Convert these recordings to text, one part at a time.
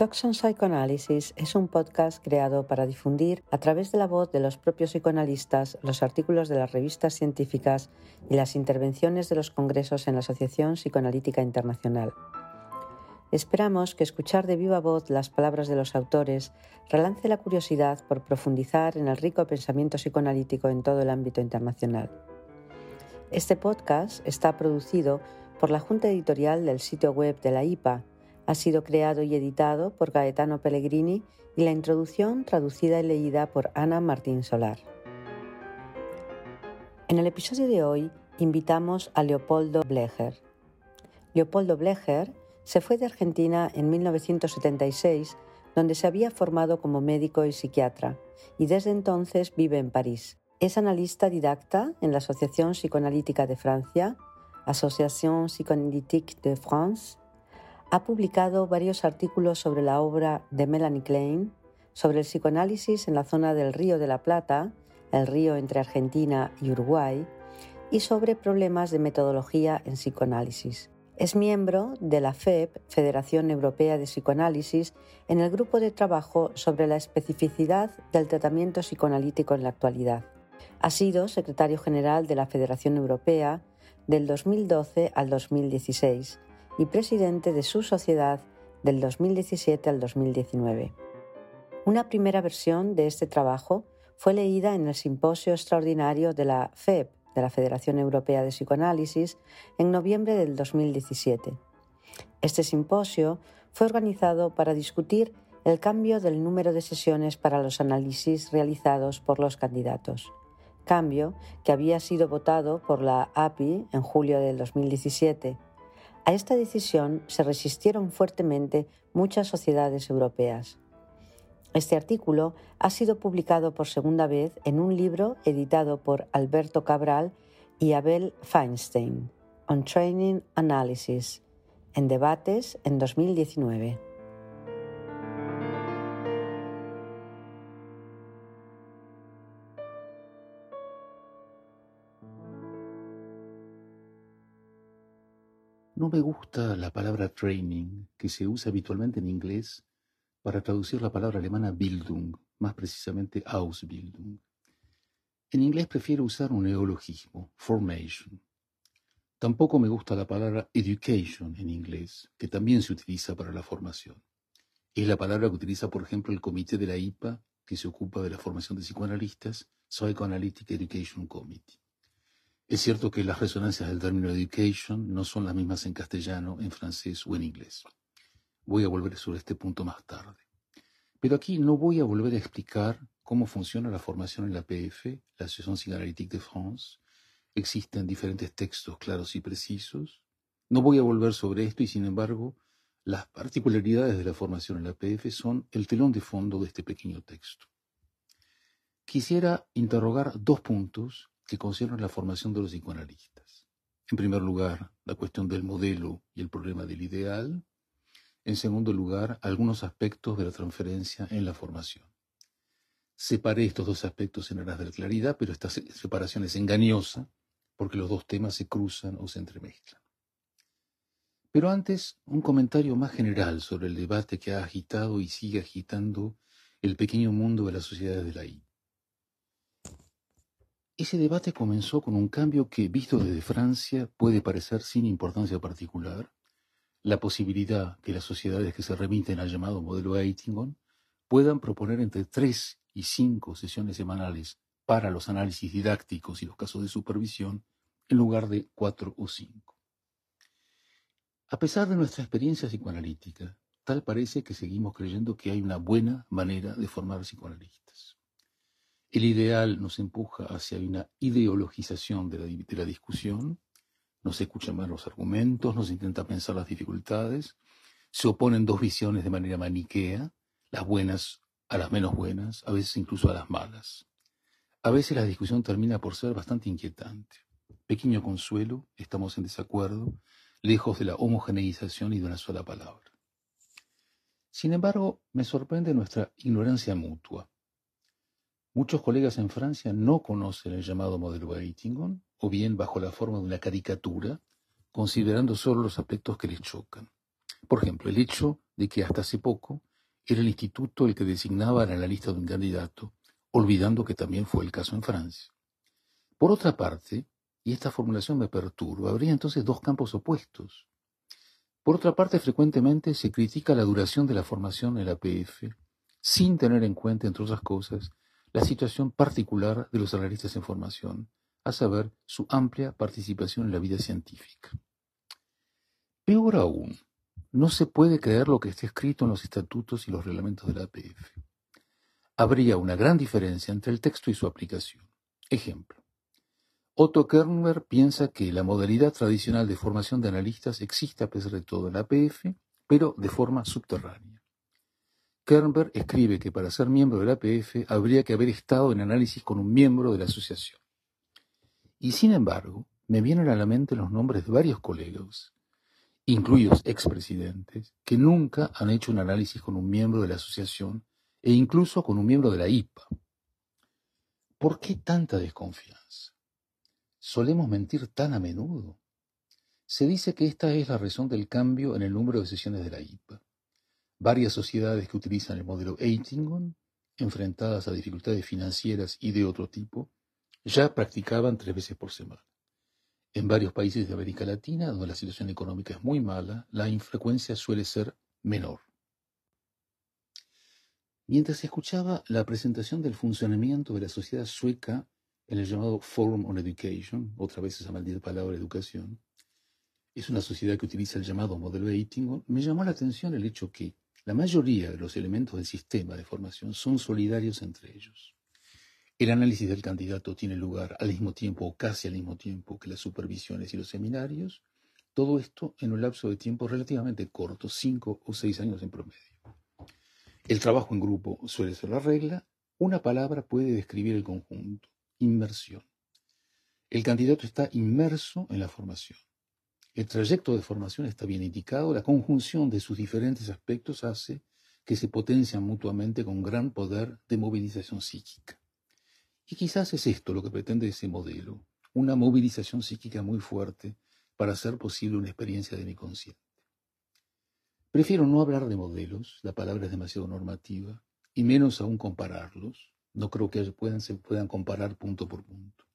On Psychoanalysis es un podcast creado para difundir a través de la voz de los propios psicoanalistas los artículos de las revistas científicas y las intervenciones de los congresos en la Asociación Psicoanalítica Internacional. Esperamos que escuchar de viva voz las palabras de los autores relance la curiosidad por profundizar en el rico pensamiento psicoanalítico en todo el ámbito internacional. Este podcast está producido por la Junta Editorial del sitio web de la IPA. Ha sido creado y editado por Gaetano Pellegrini y la introducción traducida y leída por Ana Martín Solar. En el episodio de hoy invitamos a Leopoldo Blecher. Leopoldo Blecher se fue de Argentina en 1976, donde se había formado como médico y psiquiatra, y desde entonces vive en París. Es analista didacta en la Asociación Psicoanalítica de Francia, Association Psychanalytique de France. Ha publicado varios artículos sobre la obra de Melanie Klein, sobre el psicoanálisis en la zona del Río de la Plata, el río entre Argentina y Uruguay, y sobre problemas de metodología en psicoanálisis. Es miembro de la FEP, Federación Europea de Psicoanálisis, en el grupo de trabajo sobre la especificidad del tratamiento psicoanalítico en la actualidad. Ha sido secretario general de la Federación Europea del 2012 al 2016 y presidente de su sociedad del 2017 al 2019. Una primera versión de este trabajo fue leída en el simposio extraordinario de la FEP, de la Federación Europea de Psicoanálisis, en noviembre del 2017. Este simposio fue organizado para discutir el cambio del número de sesiones para los análisis realizados por los candidatos cambio que había sido votado por la API en julio del 2017. A esta decisión se resistieron fuertemente muchas sociedades europeas. Este artículo ha sido publicado por segunda vez en un libro editado por Alberto Cabral y Abel Feinstein, On Training Analysis, en debates en 2019. No me gusta la palabra training, que se usa habitualmente en inglés para traducir la palabra alemana Bildung, más precisamente Ausbildung. En inglés prefiero usar un neologismo, formation. Tampoco me gusta la palabra education en inglés, que también se utiliza para la formación. Es la palabra que utiliza, por ejemplo, el comité de la IPA, que se ocupa de la formación de psicoanalistas, Psychoanalytic Education Committee. Es cierto que las resonancias del término education no son las mismas en castellano, en francés o en inglés. Voy a volver sobre este punto más tarde. Pero aquí no voy a volver a explicar cómo funciona la formación en la PF, la Asociación Psychanalytique de France. Existen diferentes textos claros y precisos. No voy a volver sobre esto y, sin embargo, las particularidades de la formación en la PF son el telón de fondo de este pequeño texto. Quisiera interrogar dos puntos que conciernen la formación de los psicoanalistas. En primer lugar, la cuestión del modelo y el problema del ideal. En segundo lugar, algunos aspectos de la transferencia en la formación. Separé estos dos aspectos en aras de la claridad, pero esta separación es engañosa porque los dos temas se cruzan o se entremezclan. Pero antes, un comentario más general sobre el debate que ha agitado y sigue agitando el pequeño mundo de las sociedades de la I. Ese debate comenzó con un cambio que, visto desde Francia, puede parecer sin importancia particular, la posibilidad que las sociedades que se remiten al llamado modelo Eitingon puedan proponer entre tres y cinco sesiones semanales para los análisis didácticos y los casos de supervisión, en lugar de cuatro o cinco. A pesar de nuestra experiencia psicoanalítica, tal parece que seguimos creyendo que hay una buena manera de formar psicoanalistas. El ideal nos empuja hacia una ideologización de la, discusión, nos escucha más los argumentos, nos intenta pensar las dificultades, se oponen dos visiones de manera maniquea, las buenas a las menos buenas, a veces incluso a las malas. A veces la discusión termina por ser bastante inquietante. Pequeño consuelo, estamos en desacuerdo, lejos de la homogeneización y de una sola palabra. Sin embargo, me sorprende nuestra ignorancia mutua. Muchos colegas en Francia no conocen el llamado modelo Eitingon, o bien bajo la forma de una caricatura, considerando solo los aspectos que les chocan. Por ejemplo, el hecho de que hasta hace poco era el instituto el que designaba al analista de un candidato, olvidando que también fue el caso en Francia. Por otra parte, y esta formulación me perturba, habría entonces dos campos opuestos. Por otra parte, frecuentemente se critica la duración de la formación en la APF, sin tener en cuenta, entre otras cosas, la situación particular de los analistas en formación, a saber, su amplia participación en la vida científica. Peor aún, no se puede creer lo que está escrito en los estatutos y los reglamentos de la APF. Habría una gran diferencia entre el texto y su aplicación. Ejemplo. Otto Kernberg piensa que la modalidad tradicional de formación de analistas existe a pesar de todo en la APF, pero de forma subterránea. Kernberg escribe que para ser miembro de la APF habría que haber estado en análisis con un miembro de la asociación. Y sin embargo, me vienen a la mente los nombres de varios colegas incluidos expresidentes, que nunca han hecho un análisis con un miembro de la asociación e incluso con un miembro de la IPA. ¿Por qué tanta desconfianza? ¿Solemos mentir tan a menudo? Se dice que esta es la razón del cambio en el número de sesiones de la IPA. Varias sociedades que utilizan el modelo Eitingon, enfrentadas a dificultades financieras y de otro tipo, ya practicaban tres veces por semana. En varios países de América Latina, donde la situación económica es muy mala, la infrecuencia suele ser menor. Mientras escuchaba la presentación del funcionamiento de la sociedad sueca en el llamado Forum on Education, otra vez esa maldita palabra educación, es una sociedad que utiliza el llamado modelo Eitingon, me llamó la atención el hecho que la mayoría de los elementos del sistema de formación son solidarios entre ellos. El análisis del candidato tiene lugar al mismo tiempo o casi al mismo tiempo que las supervisiones y los seminarios, todo esto en un lapso de tiempo relativamente corto, cinco o seis años en promedio. El trabajo en grupo suele ser la regla, una palabra puede describir el conjunto, inmersión. El candidato está inmerso en la formación. El trayecto de formación está bien indicado, la conjunción de sus diferentes aspectos hace que se potencian mutuamente con gran poder de movilización psíquica. Y quizás es esto lo que pretende ese modelo, una movilización psíquica muy fuerte para hacer posible una experiencia de mi consciente. Prefiero no hablar de modelos, la palabra es demasiado normativa, y menos aún compararlos. No creo que puedan, se puedan comparar punto por punto.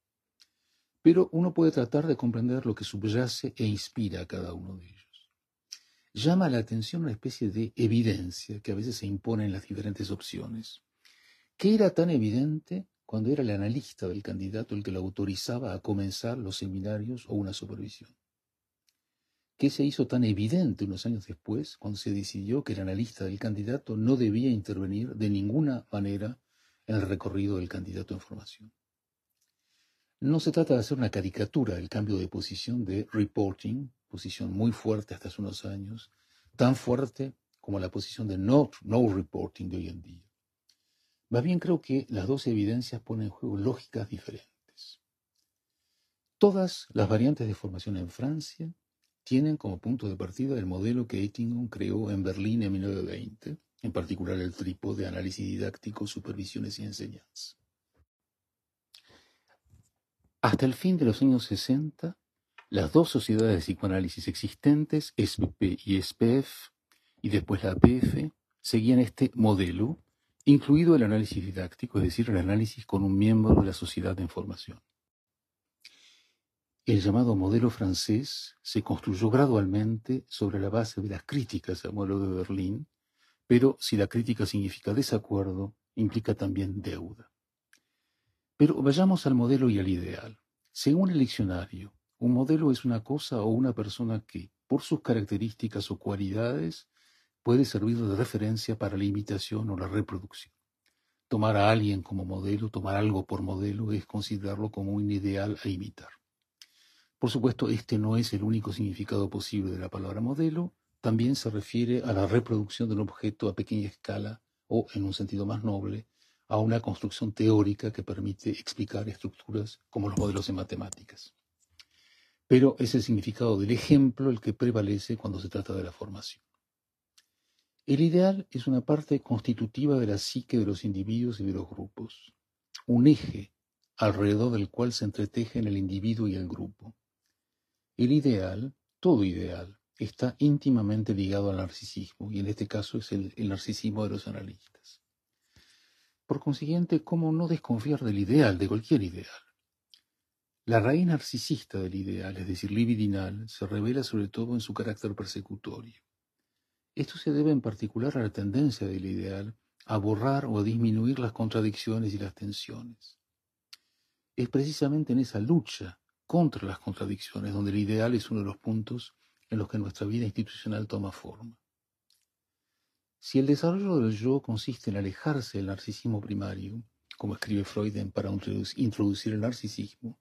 Pero uno puede tratar de comprender lo que subyace e inspira a cada uno de ellos. Llama la atención una especie de evidencia que a veces se impone en las diferentes opciones. ¿Qué era tan evidente cuando era el analista del candidato el que lo autorizaba a comenzar los seminarios o una supervisión. ¿Qué se hizo tan evidente unos años después cuando se decidió que el analista del candidato no debía intervenir de ninguna manera en el recorrido del candidato en formación? No se trata de hacer una caricatura del cambio de posición de reporting, posición muy fuerte hasta hace unos años, tan fuerte como la posición de no, no reporting de hoy en día. Más bien creo que las dos evidencias ponen en juego lógicas diferentes. Todas las variantes de formación en Francia tienen como punto de partida el modelo que Eitingon creó en Berlín en 1920, en particular el trípode de análisis didáctico, supervisiones y enseñanza. Hasta el fin de los años 60, las dos sociedades de psicoanálisis existentes, SPP y SPF, y después la APF, seguían este modelo incluido el análisis didáctico, es decir, el análisis con un miembro de la sociedad de información. El llamado modelo francés se construyó gradualmente sobre la base de las críticas al modelo de Berlín, pero si la crítica significa desacuerdo, implica también deuda. Pero vayamos al modelo y al ideal. Según el diccionario, un modelo es una cosa o una persona que, por sus características o cualidades, puede servir de referencia para la imitación o la reproducción. Tomar a alguien como modelo, tomar algo por modelo, es considerarlo como un ideal a imitar. Por supuesto, este no es el único significado posible de la palabra modelo, también se refiere a la reproducción de un objeto a pequeña escala o, en un sentido más noble, a una construcción teórica que permite explicar estructuras como los modelos en matemáticas. Pero es el significado del ejemplo el que prevalece cuando se trata de la formación. El ideal es una parte constitutiva de la psique de los individuos y de los grupos, un eje alrededor del cual se entretejen el individuo y el grupo. El ideal, todo ideal, está íntimamente ligado al narcisismo, y en este caso es el, narcisismo de los analistas. Por consiguiente, ¿cómo no desconfiar del ideal, de cualquier ideal? La raíz narcisista del ideal, es decir, libidinal, se revela sobre todo en su carácter persecutorio. Esto se debe en particular a la tendencia del ideal a borrar o a disminuir las contradicciones y las tensiones. Es precisamente en esa lucha contra las contradicciones donde el ideal es uno de los puntos en los que nuestra vida institucional toma forma. Si el desarrollo del yo consiste en alejarse del narcisismo primario, como escribe Freud Para introducir el narcisismo,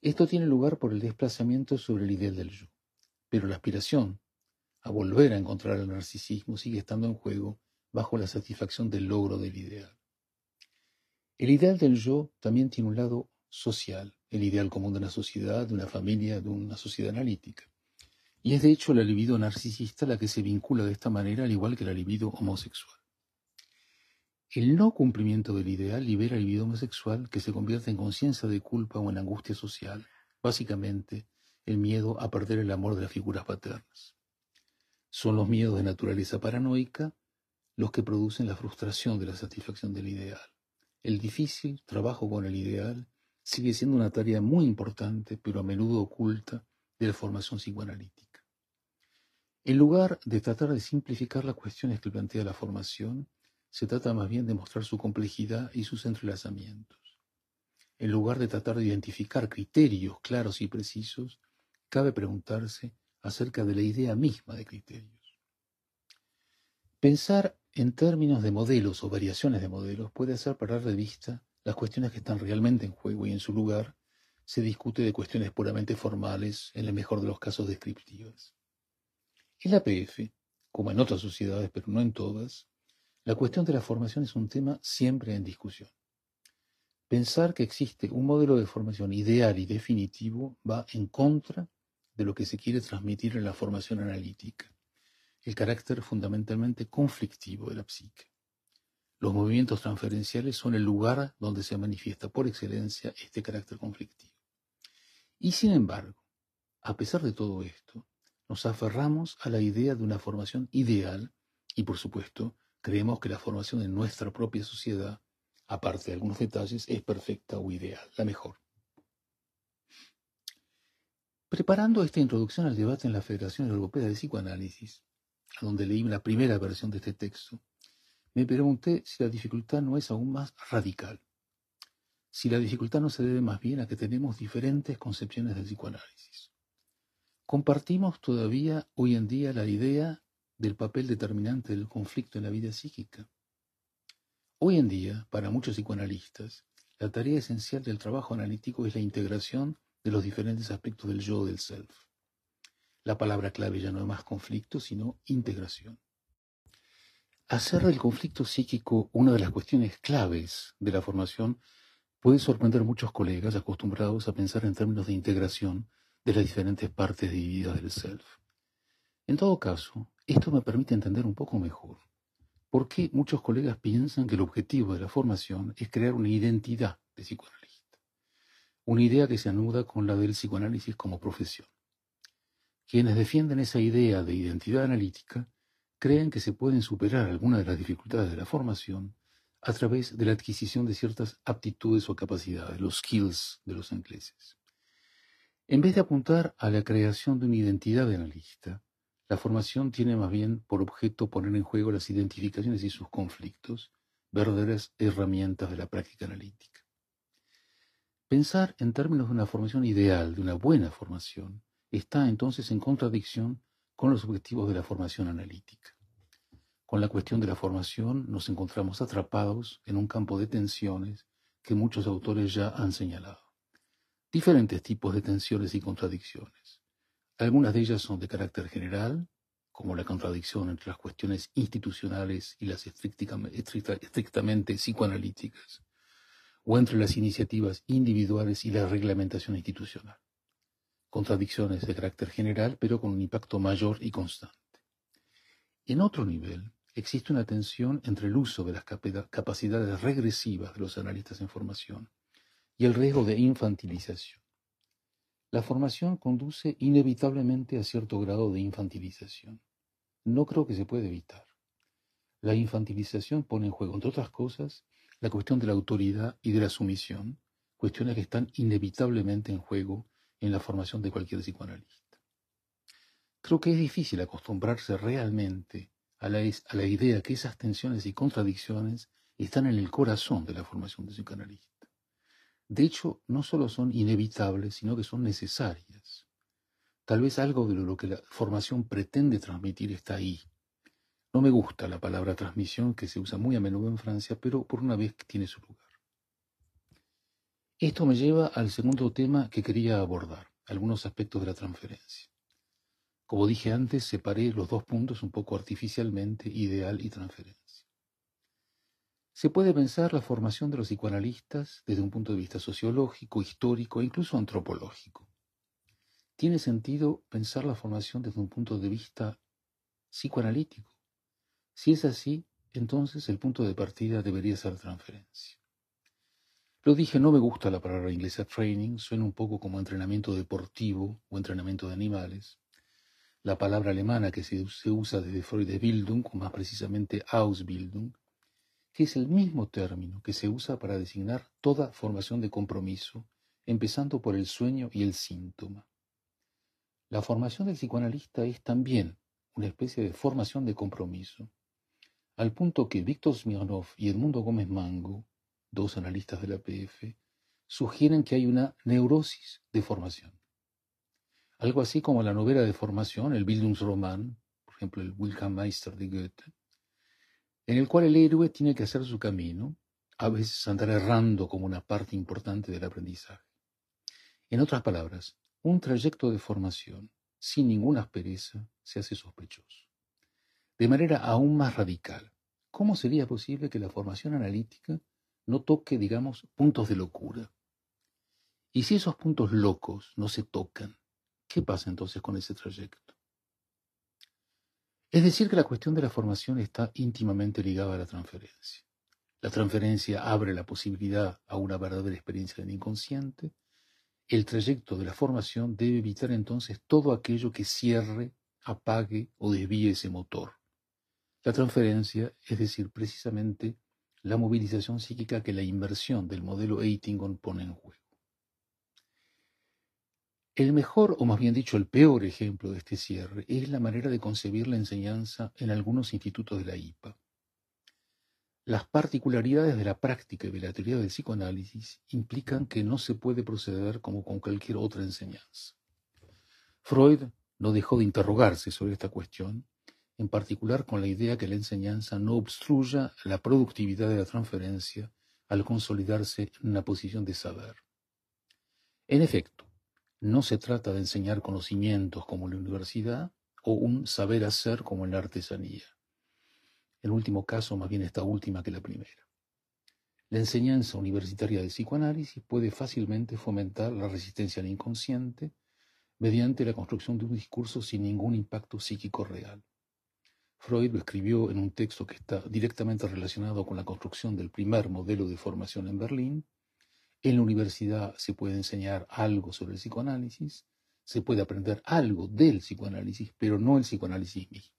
esto tiene lugar por el desplazamiento sobre el ideal del yo. Pero la aspiración a volver a encontrar el narcisismo sigue estando en juego bajo la satisfacción del logro del ideal. El ideal del yo también tiene un lado social, el ideal común de una sociedad, de una familia, de una sociedad analítica. Y es de hecho la libido narcisista la que se vincula de esta manera al igual que la libido homosexual. El no cumplimiento del ideal libera el libido homosexual que se convierte en conciencia de culpa o en angustia social, básicamente el miedo a perder el amor de las figuras paternas. Son los miedos de naturaleza paranoica los que producen la frustración de la satisfacción del ideal. El difícil trabajo con el ideal sigue siendo una tarea muy importante, pero a menudo oculta, de la formación psicoanalítica. En lugar de tratar de simplificar las cuestiones que plantea la formación, se trata más bien de mostrar su complejidad y sus entrelazamientos. En lugar de tratar de identificar criterios claros y precisos, cabe preguntarse acerca de la idea misma de criterios. Pensar en términos de modelos o variaciones de modelos puede hacer parar de vista las cuestiones que están realmente en juego y en su lugar se discute de cuestiones puramente formales, en el mejor de los casos descriptivas. En la PF, como en otras sociedades, pero no en todas, la cuestión de la formación es un tema siempre en discusión. Pensar que existe un modelo de formación ideal y definitivo va en contra de lo que se quiere transmitir en la formación analítica, el carácter fundamentalmente conflictivo de la psique. Los movimientos transferenciales son el lugar donde se manifiesta por excelencia este carácter conflictivo. Y sin embargo, a pesar de todo esto, nos aferramos a la idea de una formación ideal y, por supuesto, creemos que la formación en nuestra propia sociedad, aparte de algunos detalles, es perfecta o ideal, la mejor. Preparando esta introducción al debate en la Federación Europea de Psicoanálisis, a donde leí la primera versión de este texto, me pregunté si la dificultad no es aún más radical, si la dificultad no se debe más bien a que tenemos diferentes concepciones del psicoanálisis. Compartimos todavía hoy en día la idea del papel determinante del conflicto en la vida psíquica. Hoy en día, para muchos psicoanalistas, la tarea esencial del trabajo analítico es la integración de los diferentes aspectos del yo del self. La palabra clave ya no es más conflicto, sino integración. Hacer del conflicto psíquico una de las cuestiones claves de la formación puede sorprender a muchos colegas acostumbrados a pensar en términos de integración de las diferentes partes divididas del self. En todo caso, esto me permite entender un poco mejor por qué muchos colegas piensan que el objetivo de la formación es crear una identidad de psicoanalista, una idea que se anuda con la del psicoanálisis como profesión. Quienes defienden esa idea de identidad analítica creen que se pueden superar algunas de las dificultades de la formación a través de la adquisición de ciertas aptitudes o capacidades, los skills de los ingleses. En vez de apuntar a la creación de una identidad de analista, la formación tiene más bien por objeto poner en juego las identificaciones y sus conflictos, verdaderas herramientas de la práctica analítica. Pensar en términos de una formación ideal, de una buena formación, está entonces en contradicción con los objetivos de la formación analítica. Con la cuestión de la formación nos encontramos atrapados en un campo de tensiones que muchos autores ya han señalado diferentes tipos de tensiones y contradicciones. Algunas de ellas son de carácter general, como la contradicción entre las cuestiones institucionales y las estrictamente psicoanalíticas, o entre las iniciativas individuales y la reglamentación institucional. Contradicciones de carácter general, pero con un impacto mayor y constante. En otro nivel, existe una tensión entre el uso de las capacidades regresivas de los analistas en formación y el riesgo de infantilización. la formación conduce inevitablemente a cierto grado de infantilización. No creo que se pueda evitar. La infantilización pone en juego, entre otras cosas, la cuestión de la autoridad y de la sumisión, cuestiones que están inevitablemente en juego en la formación de cualquier psicoanalista. Creo que es difícil acostumbrarse realmente a la, idea que esas tensiones y contradicciones están en el corazón de la formación de psicoanalista. De hecho, no solo son inevitables, sino que son necesarias. Tal vez algo de lo que la formación pretende transmitir está ahí. No me gusta la palabra transmisión que se usa muy a menudo en Francia, pero por una vez tiene su lugar. Esto me lleva al segundo tema que quería abordar, algunos aspectos de la transferencia. Como dije antes, separé los dos puntos un poco artificialmente, ideal y transferencia. Se puede pensar la formación de los psicoanalistas desde un punto de vista sociológico, histórico e incluso antropológico. Tiene sentido pensar la formación desde un punto de vista psicoanalítico. Si es así, entonces el punto de partida debería ser transferencia. Lo dije, no me gusta la palabra inglesa training, suena un poco como entrenamiento deportivo o entrenamiento de animales. La palabra alemana que se, usa desde Freud es Bildung, o más precisamente Ausbildung, que es el mismo término que se usa para designar toda formación de compromiso, empezando por el sueño y el síntoma. La formación del psicoanalista es también una especie de formación de compromiso, al punto que Víctor Smirnov y Edmundo Gómez Mango, dos analistas de la PF, sugieren que hay una neurosis de formación. Algo así como la novela de formación, el Bildungsroman, por ejemplo el Wilhelm Meister de Goethe, en el cual el héroe tiene que hacer su camino, a veces andar errando como una parte importante del aprendizaje. En otras palabras, un trayecto de formación sin ninguna aspereza se hace sospechoso. De manera aún más radical, ¿cómo sería posible que la formación analítica no toque, digamos, puntos de locura? Y si esos puntos locos no se tocan, ¿qué pasa entonces con ese trayecto? Es decir, que la cuestión de la formación está íntimamente ligada a la transferencia. La transferencia abre la posibilidad a una verdadera experiencia del inconsciente. El trayecto de la formación debe evitar entonces todo aquello que cierre, apague o desvíe ese motor. La transferencia es decir, precisamente la movilización psíquica que la inversión del modelo Eitingon pone en juego. El mejor, o más bien dicho, el peor ejemplo de este cierre es la manera de concebir la enseñanza en algunos institutos de la IPA. Las particularidades de la práctica y de la teoría del psicoanálisis implican que no se puede proceder como con cualquier otra enseñanza. Freud no dejó de interrogarse sobre esta cuestión, en particular con la idea que la enseñanza no obstruya la productividad de la transferencia al consolidarse en una posición de saber. En efecto, no se trata de enseñar conocimientos como la universidad o un saber hacer como en la artesanía. En último caso, más bien esta última que la primera. La enseñanza universitaria de psicoanálisis puede fácilmente fomentar la resistencia al inconsciente mediante la construcción de un discurso sin ningún impacto psíquico real. Freud lo escribió en un texto que está directamente relacionado con la construcción del primer modelo de formación en Berlín en la universidad se puede enseñar algo sobre el psicoanálisis, se puede aprender algo del psicoanálisis, pero no el psicoanálisis mismo.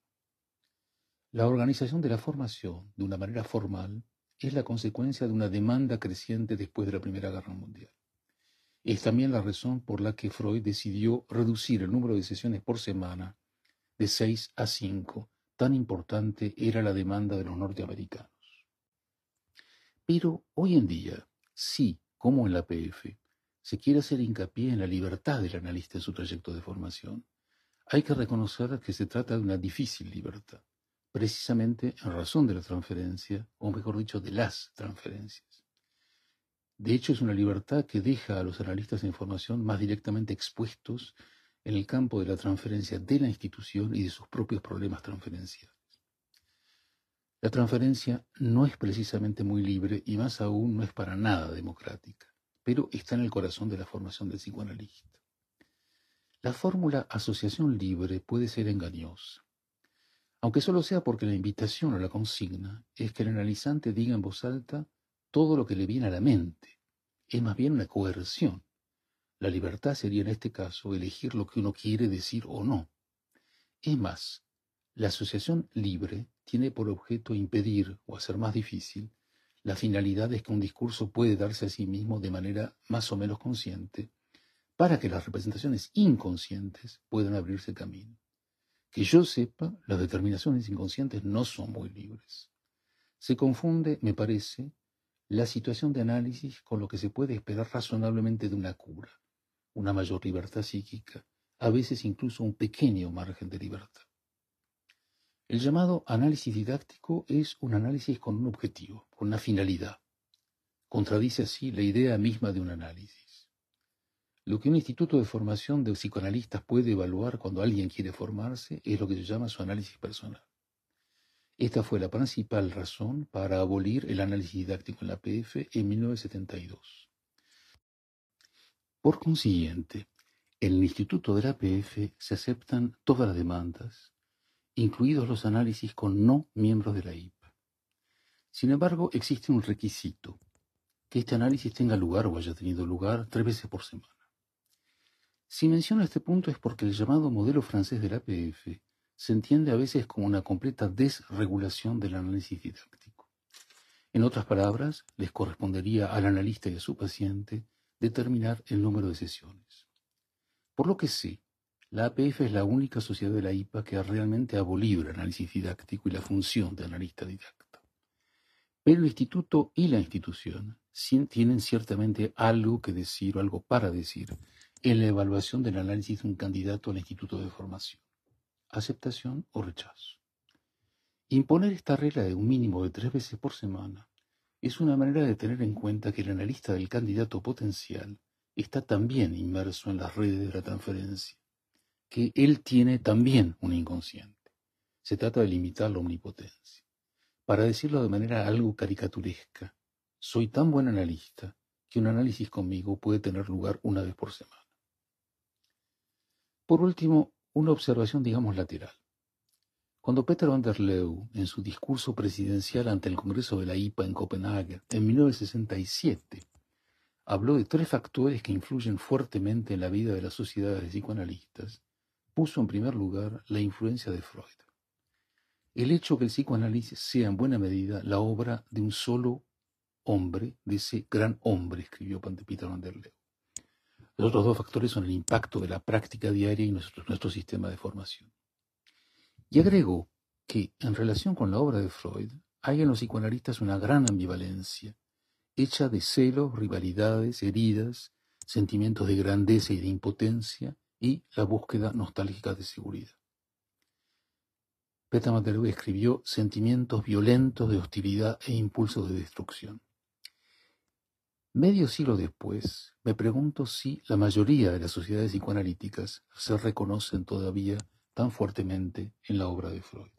La organización de la formación de una manera formal es la consecuencia de una demanda creciente después de la Primera Guerra Mundial. Es también la razón por la que Freud decidió reducir el número de sesiones por semana de seis a cinco. Tan importante era la demanda de los norteamericanos. Pero hoy en día, sí, como en la PF, se quiere hacer hincapié en la libertad del analista en su trayecto de formación, hay que reconocer que se trata de una difícil libertad, precisamente en razón de la transferencia, o mejor dicho, de las transferencias. De hecho, es una libertad que deja a los analistas de información más directamente expuestos en el campo de la transferencia de la institución y de sus propios problemas transferenciales. La transferencia no es precisamente muy libre y más aún no es para nada democrática, pero está en el corazón de la formación del psicoanalista. La fórmula asociación libre puede ser engañosa, aunque solo sea porque la invitación o la consigna es que el analizante diga en voz alta todo lo que le viene a la mente. Es más bien una coerción. La libertad sería en este caso elegir lo que uno quiere decir o no. Es más, la asociación libre tiene por objeto impedir o hacer más difícil la finalidad es que un discurso puede darse a sí mismo de manera más o menos consciente para que las representaciones inconscientes puedan abrirse camino. Que yo sepa, las determinaciones inconscientes no son muy libres. Se confunde, me parece, la situación de análisis con lo que se puede esperar razonablemente de una cura, una mayor libertad psíquica, a veces incluso un pequeño margen de libertad. El llamado análisis didáctico es un análisis con un objetivo, con una finalidad. Contradice así la idea misma de un análisis. Lo que un instituto de formación de psicoanalistas puede evaluar cuando alguien quiere formarse es lo que se llama su análisis personal. Esta fue la principal razón para abolir el análisis didáctico en la PF en 1972. Por consiguiente, en el Instituto de la PF se aceptan todas las demandas, incluidos los análisis con no miembros de la IPA. Sin embargo, existe un requisito, que este análisis tenga lugar o haya tenido lugar tres veces por semana. Si menciono este punto es porque el llamado modelo francés de la APF se entiende a veces como una completa desregulación del análisis didáctico. En otras palabras, les correspondería al analista y a su paciente determinar el número de sesiones. Por lo que sé, la APF es la única sociedad de la IPA que ha realmente abolido el análisis didáctico y la función de analista didáctico. Pero el instituto y la institución tienen ciertamente algo que decir o algo para decir en la evaluación del análisis de un candidato al instituto de formación. Aceptación o rechazo. Imponer esta regla de un mínimo de tres veces por semana es una manera de tener en cuenta que el analista del candidato potencial está también inmerso en las redes de la transferencia que él tiene también un inconsciente. Se trata de limitar la omnipotencia. Para decirlo de manera algo caricaturesca, soy tan buen analista que un análisis conmigo puede tener lugar una vez por semana. Por último, una observación, digamos, lateral. Cuando Peter van der Leeuw, en su discurso presidencial ante el Congreso de la IPA en Copenhague en 1967, habló de tres factores que influyen fuertemente en la vida de las sociedades de psicoanalistas, puso en primer lugar la influencia de Freud. El hecho que el psicoanálisis sea en buena medida la obra de un solo hombre, de ese gran hombre, escribió Peter van der. Los otros dos factores son el impacto de la práctica diaria y nuestro, nuestro sistema de formación. Y agregó que, en relación con la obra de Freud, hay en los psicoanalistas una gran ambivalencia, hecha de celos, rivalidades, heridas, sentimientos de grandeza y de impotencia, y la búsqueda nostálgica de seguridad. Peter Materú escribió sentimientos violentos de hostilidad e impulsos de destrucción. Medio siglo después, me pregunto si la mayoría de las sociedades psicoanalíticas se reconocen todavía tan fuertemente en la obra de Freud.